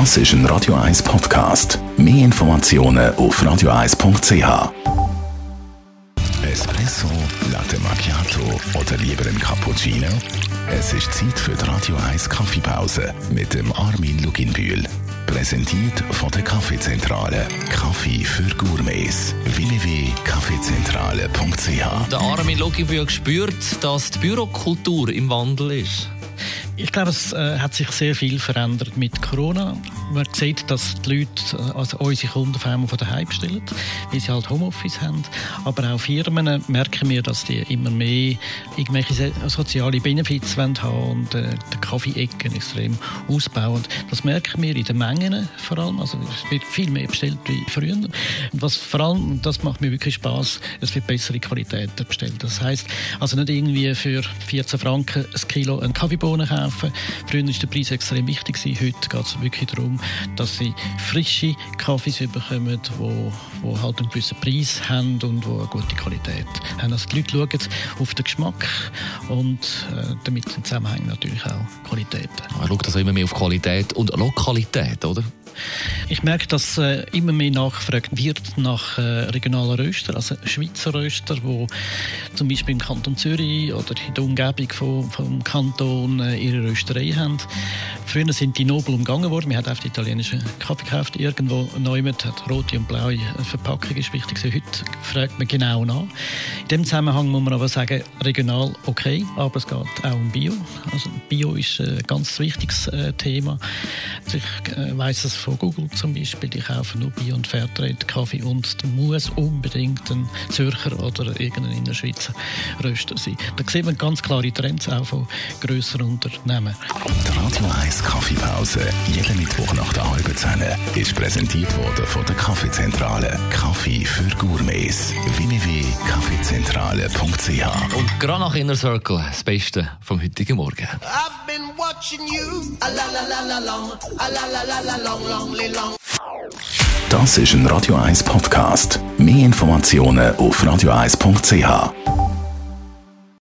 Das ist ein Radio 1 Podcast. Mehr Informationen auf radio1.ch. Espresso, Latte Macchiato oder lieber ein Cappuccino? Es ist Zeit für die Radio 1 Kaffeepause mit dem Armin Luginbühl. Präsentiert von der Kaffeezentrale. Kaffee für Gourmets. www.kaffeezentrale.ch Der Armin Luginbühl spürt, dass die Bürokultur im Wandel ist. Ich glaube, es äh, hat sich sehr viel verändert mit Corona. Man sieht, dass die Leute, äh, also unsere Kunden vor allem von daheim bestellen, weil sie halt Homeoffice haben. Aber auch Firmen merken wir, dass die immer mehr irgendwelche soziale Benefits haben und äh, die Kaffee-Ecken extrem ausbauen. Das merken wir in den Mengen vor allem. Also es wird viel mehr bestellt wie früher. Und was vor allem, das macht mir wirklich Spaß, es wird bessere Qualität bestellt. Das heißt, also nicht irgendwie für 14 Franken ein Kilo einen Kaffeebohnen kaufen kaufen. Früher war der Preis extrem wichtig. Heute geht es wirklich darum, dass sie frische Kaffees bekommen, die, die halt einen gewissen Preis haben und die eine gute Qualität haben. Also die Leute schauen auf den Geschmack und äh, damit im Zusammenhang natürlich auch Qualität. Man schaut also immer mehr auf Qualität und Lokalität, oder? Ich merke, dass äh, immer mehr nachgefragt wird nach äh, regionalen Röster, also Schweizer Röster, wo zum Beispiel im Kanton Zürich oder in der Umgebung vom, vom Kanton äh, ihre Rösterei haben. Früher sind die nobel umgangen worden. Wir hatten auf die italienische Kaffee gekauft. Irgendwo neu hat rote und blaue Verpackung ist wichtig. Heute fragt man genau nach. In dem Zusammenhang muss man aber sagen, regional okay, aber es geht auch um Bio. Also Bio ist ein ganz wichtiges äh, Thema. Also ich äh, weiß es von Google zum Beispiel, die kaufen nur Bio- und Fairtrade-Kaffee und es muss unbedingt ein Zürcher oder irgendein Innerschweizer Röster sein. Da sieht man ganz klare Trends auch von grösseren Unternehmen. Die Radio 1 Kaffeepause, jeden Mittwoch nach der halben Zehn, ist präsentiert worden von der Kaffeezentrale. Kaffee für Gourmets. www.kaffeezentrale.ch Und gerade nach Inner Circle, das Beste vom heutigen Morgen. I've been watching you. A la la la la long. A la la la la long, long, long. Das ist ein Radio 1 Podcast. Mehr Informationen auf radio1.ch.